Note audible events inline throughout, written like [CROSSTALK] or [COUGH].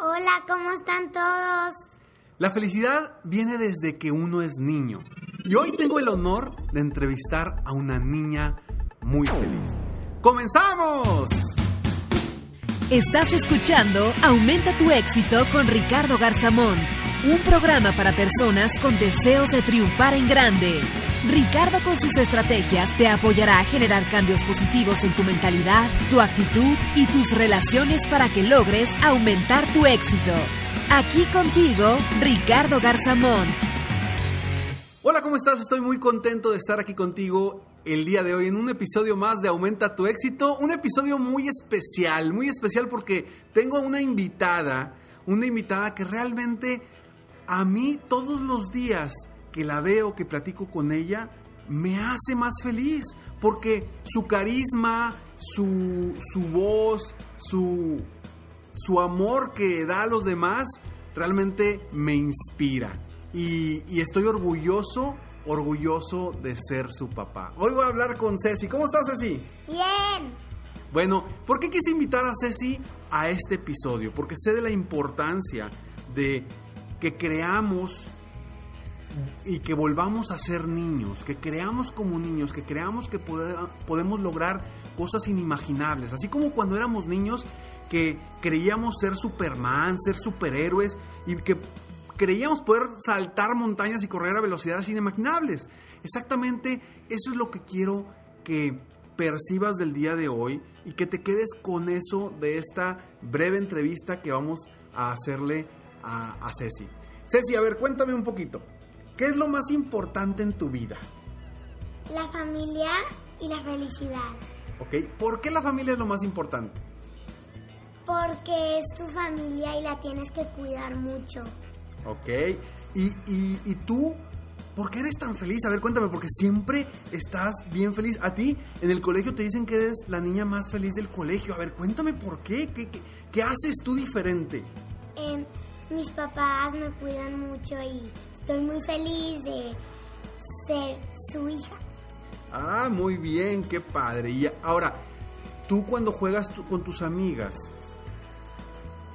Hola, ¿cómo están todos? La felicidad viene desde que uno es niño. Y hoy tengo el honor de entrevistar a una niña muy feliz. ¡Comenzamos! Estás escuchando Aumenta tu éxito con Ricardo Garzamón, un programa para personas con deseos de triunfar en grande. Ricardo con sus estrategias te apoyará a generar cambios positivos en tu mentalidad, tu actitud y tus relaciones para que logres aumentar tu éxito. Aquí contigo, Ricardo Garzamón. Hola, ¿cómo estás? Estoy muy contento de estar aquí contigo el día de hoy en un episodio más de Aumenta tu éxito. Un episodio muy especial, muy especial porque tengo una invitada, una invitada que realmente a mí todos los días que la veo, que platico con ella, me hace más feliz, porque su carisma, su, su voz, su, su amor que da a los demás, realmente me inspira. Y, y estoy orgulloso, orgulloso de ser su papá. Hoy voy a hablar con Ceci. ¿Cómo estás, Ceci? Bien. Bueno, ¿por qué quise invitar a Ceci a este episodio? Porque sé de la importancia de que creamos y que volvamos a ser niños, que creamos como niños, que creamos que podemos lograr cosas inimaginables. Así como cuando éramos niños que creíamos ser Superman, ser superhéroes y que creíamos poder saltar montañas y correr a velocidades inimaginables. Exactamente eso es lo que quiero que percibas del día de hoy y que te quedes con eso de esta breve entrevista que vamos a hacerle a, a Ceci. Ceci, a ver, cuéntame un poquito. ¿Qué es lo más importante en tu vida? La familia y la felicidad. ¿Ok? ¿Por qué la familia es lo más importante? Porque es tu familia y la tienes que cuidar mucho. ¿Ok? ¿Y, y, y tú? ¿Por qué eres tan feliz? A ver, cuéntame, porque siempre estás bien feliz. A ti, en el colegio te dicen que eres la niña más feliz del colegio. A ver, cuéntame por qué. ¿Qué, qué, qué haces tú diferente? Eh, mis papás me cuidan mucho y estoy muy feliz de ser su hija. Ah, muy bien, qué padre. Y ahora, tú cuando juegas con tus amigas,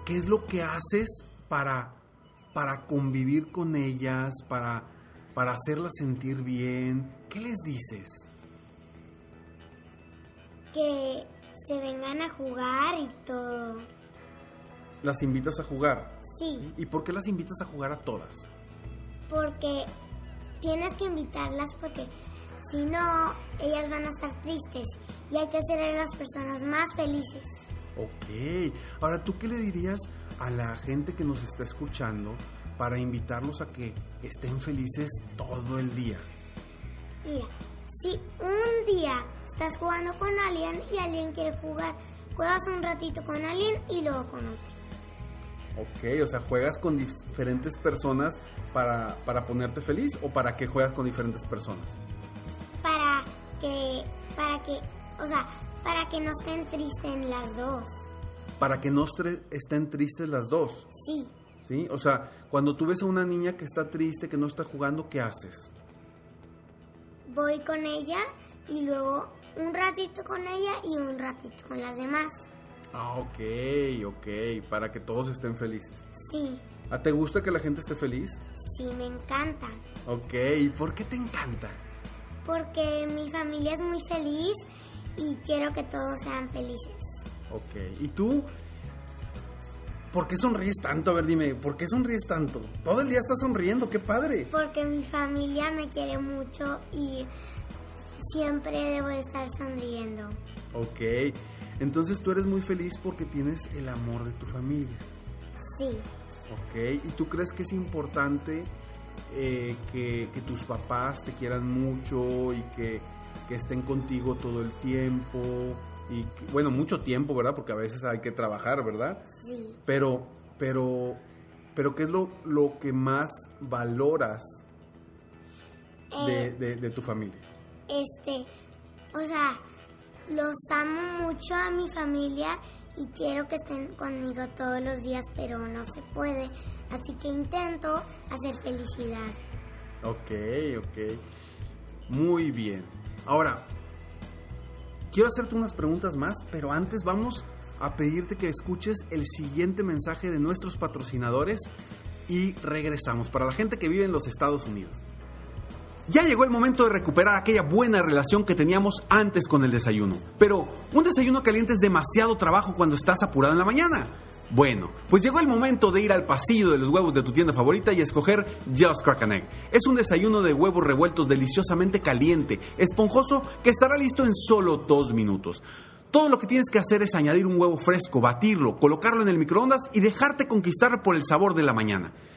¿qué es lo que haces para, para convivir con ellas, para, para hacerlas sentir bien? ¿Qué les dices? Que se vengan a jugar y todo. ¿Las invitas a jugar? Sí. ¿Y por qué las invitas a jugar a todas? Porque tienes que invitarlas porque si no, ellas van a estar tristes y hay que hacer a las personas más felices. Ok. Ahora, ¿tú qué le dirías a la gente que nos está escuchando para invitarlos a que estén felices todo el día? Mira, si un día estás jugando con alguien y alguien quiere jugar, juegas un ratito con alguien y luego con otro. Ok, o sea, ¿juegas con diferentes personas para, para ponerte feliz o para qué juegas con diferentes personas? Para que, para que, o sea, para que no estén tristes las dos. Para que no estén tristes las dos. Sí. ¿Sí? O sea, cuando tú ves a una niña que está triste, que no está jugando, ¿qué haces? Voy con ella y luego un ratito con ella y un ratito con las demás. Ah, ok, ok, para que todos estén felices. Sí. ¿A te gusta que la gente esté feliz? Sí, me encanta. Ok, ¿y por qué te encanta? Porque mi familia es muy feliz y quiero que todos sean felices. Ok, ¿y tú? ¿Por qué sonríes tanto? A ver, dime, ¿por qué sonríes tanto? Todo el día estás sonriendo, qué padre. Porque mi familia me quiere mucho y siempre debo de estar sonriendo. Ok, entonces tú eres muy feliz porque tienes el amor de tu familia. Sí, Ok, ¿y tú crees que es importante eh, que, que tus papás te quieran mucho y que, que estén contigo todo el tiempo? Y que- bueno, mucho tiempo, ¿verdad? Porque a veces hay que trabajar, ¿verdad? sí. Pero, pero, pero ¿qué es lo, lo que más valoras de, Eh, de- de tu familia? este, o sea, los amo mucho a mi familia y quiero que estén conmigo todos los días, pero no se puede. Así que intento hacer felicidad. Ok, ok. Muy bien. Ahora, quiero hacerte unas preguntas más, pero antes vamos a pedirte que escuches el siguiente mensaje de nuestros patrocinadores y regresamos. Para la gente que vive en los Estados Unidos. Ya llegó el momento de recuperar aquella buena relación que teníamos antes con el desayuno. Pero un desayuno caliente es demasiado trabajo cuando estás apurado en la mañana. Bueno, pues llegó el momento de ir al pasillo de los huevos de tu tienda favorita y escoger Just Crack Egg. Es un desayuno de huevos revueltos deliciosamente caliente, esponjoso, que estará listo en solo dos minutos. Todo lo que tienes que hacer es añadir un huevo fresco, batirlo, colocarlo en el microondas y dejarte conquistar por el sabor de la mañana.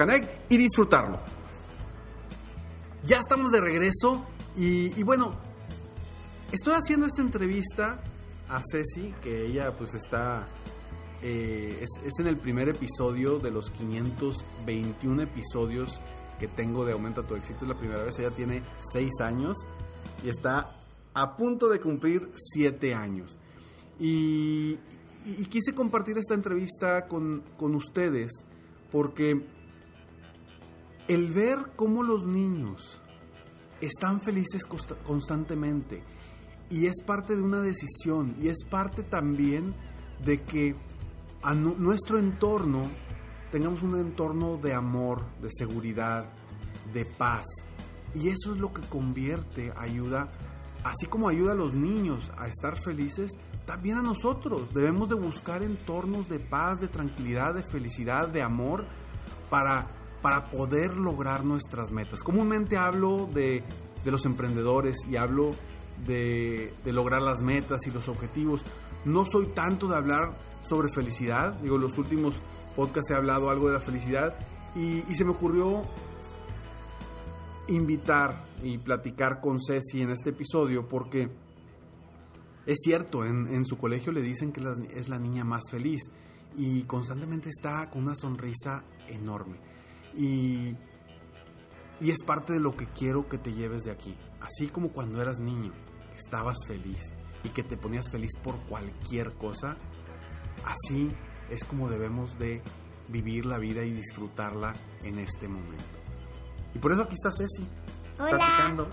Egg y disfrutarlo. Ya estamos de regreso y, bueno, estoy haciendo esta entrevista a Ceci, que ella pues está... eh, es, en el primer episodio de los 521 episodios que tengo de Aumenta tu éxito. Es la primera vez, ella tiene 6 años y está a punto de cumplir 7 años. Y, y- y quise compartir esta entrevista con, con ustedes porque el ver cómo los niños están felices consta- constantemente y es parte de una decisión y es parte también de que a nu- nuestro entorno tengamos un entorno de amor, de seguridad, de paz. Y eso es lo que convierte, ayuda, así como ayuda a los niños a estar felices, también a nosotros. Debemos de buscar entornos de paz, de tranquilidad, de felicidad, de amor, para, para poder lograr nuestras metas. Comúnmente hablo de, los emprendedores y hablo de, lograr las metas y los objetivos. No soy tanto de hablar sobre felicidad. Digo, los últimos podcasts he hablado algo de la felicidad y, se me ocurrió invitar y platicar con Ceci en este episodio porque es cierto, en, en su colegio le dicen que es la niña más feliz y constantemente está con una sonrisa enorme. Y, y es parte de lo que quiero que te lleves de aquí. Así como cuando eras niño, estabas feliz y que te ponías feliz por cualquier cosa, así es como debemos de vivir la vida y disfrutarla en este momento. Y por eso aquí está Ceci. Hola. platicando.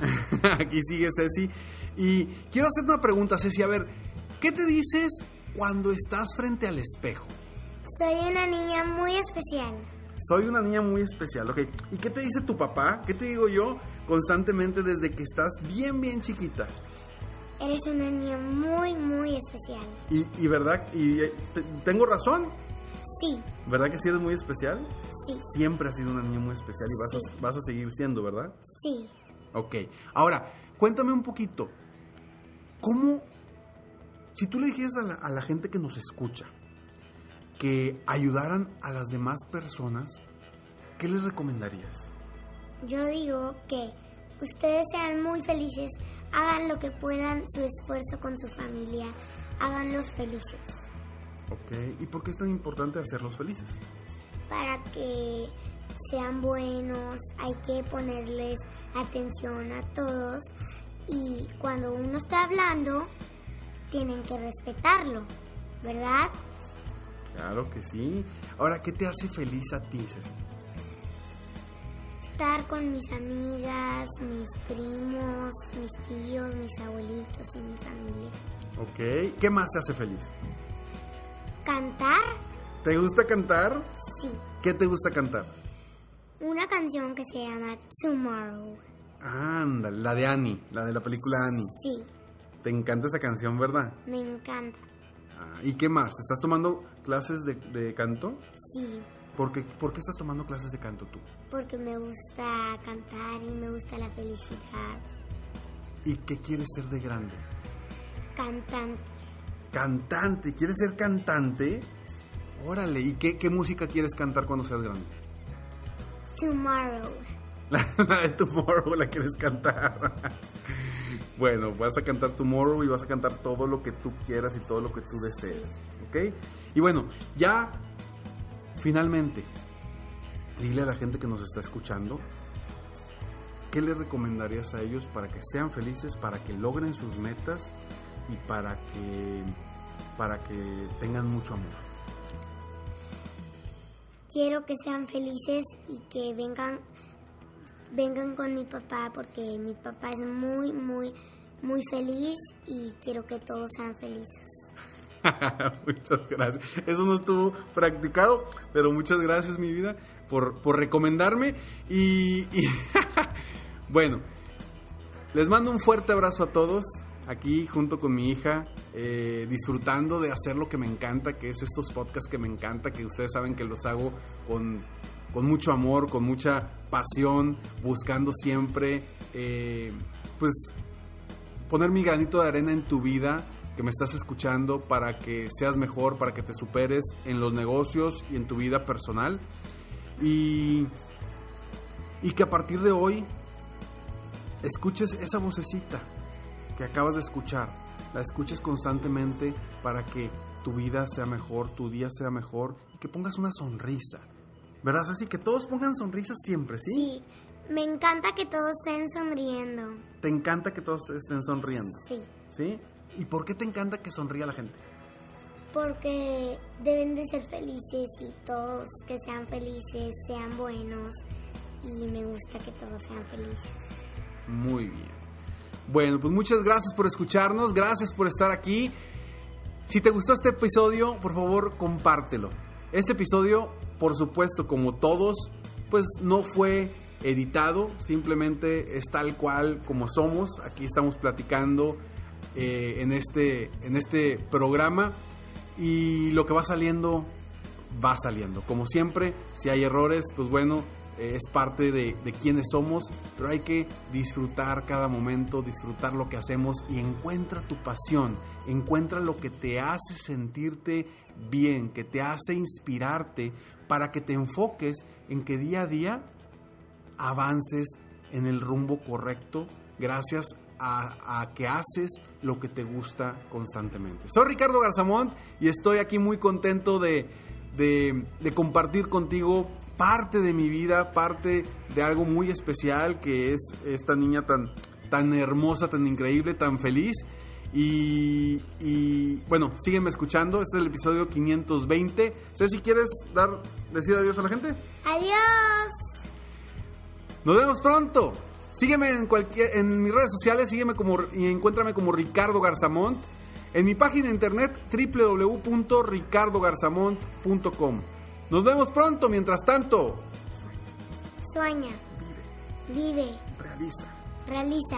[LAUGHS] aquí sigue Ceci. Y quiero hacerte una pregunta, Ceci. A ver, ¿qué te dices cuando estás frente al espejo? Soy una niña muy especial. Soy una niña muy especial, ¿ok? ¿Y qué te dice tu papá? ¿Qué te digo yo constantemente desde que estás bien, bien chiquita? Eres una niña muy, muy especial. Y, y verdad, y eh, te- tengo razón, Sí, ¿verdad que sí eres muy especial? sí, Siempre has sido una niña muy especial y vas a, vas a seguir siendo, ¿verdad? sí. Ok, ahora, cuéntame un poquito, ¿cómo, si tú le dijeras a la, a la gente que nos escucha que ayudaran a las demás personas, ¿qué les recomendarías? Yo digo que ustedes sean muy felices, hagan lo que puedan, su esfuerzo con su familia, háganlos felices. Ok, ¿y por qué es tan importante hacerlos felices? Para que sean buenos, hay que ponerles atención a todos y cuando uno está hablando, tienen que respetarlo, ¿verdad? Claro que sí. Ahora, ¿qué te hace feliz a ti, Ceci? Estar con mis amigas, mis primos, mis tíos, mis abuelitos y mi familia. Ok. ¿Qué más te hace feliz? Cantar, ¿Te gusta cantar? sí. ¿Qué te gusta cantar? Una canción que se llama Tomorrow. Anda, la de Annie, la de la película Annie. Sí, Te encanta esa canción, ¿verdad? me encanta. Ah, ¿Y qué más? ¿Estás tomando clases de, de canto? Sí, ¿Por qué, ¿Por qué estás tomando clases de canto tú? porque me gusta cantar y me gusta la felicidad. ¿Y qué quieres ser de grande? Cantante, Cantante. ¿Quieres ser cantante? Órale. ¿Y qué, qué música quieres cantar cuando seas grande? Tomorrow. La, [LAUGHS] la de Tomorrow la quieres cantar. Bueno, vas a cantar Tomorrow y vas a cantar todo lo que tú quieras y todo lo que tú desees. ¿Ok? Y bueno, ya finalmente, dile a la gente que nos está escuchando, ¿qué le recomendarías a ellos para que sean felices, para que logren sus metas y para que, para que tengan mucho amor? Quiero que sean felices y que vengan vengan con mi papá porque mi papá es muy muy muy feliz y quiero que todos sean felices. [LAUGHS] muchas gracias. Eso no estuvo practicado, pero muchas gracias, mi vida, por, por recomendarme. Y, [LAUGHS] bueno, les mando un fuerte abrazo a todos. Aquí junto con mi hija, eh, disfrutando de hacer lo que me encanta, que es estos podcasts que me encanta, que ustedes saben que los hago con, con mucho amor, con mucha pasión, buscando siempre, eh, pues, poner mi granito de arena en tu vida, que me estás escuchando, para que seas mejor, para que te superes en los negocios y en tu vida personal. Y, y que a partir de hoy escuches esa vocecita que acabas de escuchar, la escuches constantemente para que tu vida sea mejor, tu día sea mejor y que pongas una sonrisa. ¿Verdad? Así que todos pongan sonrisas siempre, ¿sí? Sí, me encanta que todos estén sonriendo. Te encanta que todos estén sonriendo, Sí, ¿sí? ¿Y por qué te encanta que sonría la gente? porque deben de ser felices y todos que sean felices, sean buenos y me gusta que todos sean felices. Muy bien. Bueno, pues muchas gracias por escucharnos, gracias por estar aquí. Si te gustó este episodio, por favor, compártelo. Este episodio, por supuesto, como todos, pues no fue editado, simplemente es tal cual como somos. Aquí estamos platicando eh, en, este, en este programa y lo que va saliendo, va saliendo. Como siempre, si hay errores, pues bueno, eh, es parte de, de quienes somos, pero hay que disfrutar cada momento, disfrutar lo que hacemos y encuentra tu pasión, encuentra lo que te hace sentirte bien, que te hace inspirarte para que te enfoques en que día a día avances en el rumbo correcto gracias a, que haces lo que te gusta constantemente. Soy Ricardo Garzamont y estoy aquí muy contento de, de, de compartir contigo parte de mi vida, parte de algo muy especial que es esta niña tan, tan hermosa, tan increíble, tan feliz. Y, y, bueno, sígueme escuchando. Este es el episodio 520. Ceci, ¿quieres dar, decir adiós a la gente? Adiós. Nos vemos pronto. Sígueme en cualquier en mis redes sociales, sígueme como y encuéntrame como Ricardo Garzamont. En mi página de internet www.ricardogarzamont.com. Nos vemos pronto, mientras tanto. Sueña. Vive. Vive. Realiza. Realiza.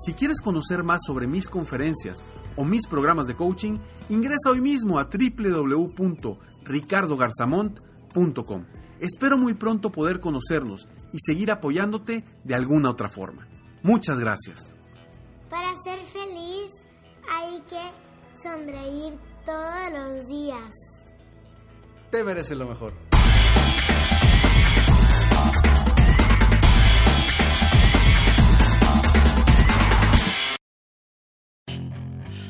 Si quieres conocer más sobre mis conferencias o mis programas de coaching, ingresa hoy mismo a www.ricardogarzamont.com. Espero muy pronto poder conocernos y seguir apoyándote de alguna otra forma. Muchas gracias. Para ser feliz hay que sonreír todos los días. Te mereces lo mejor.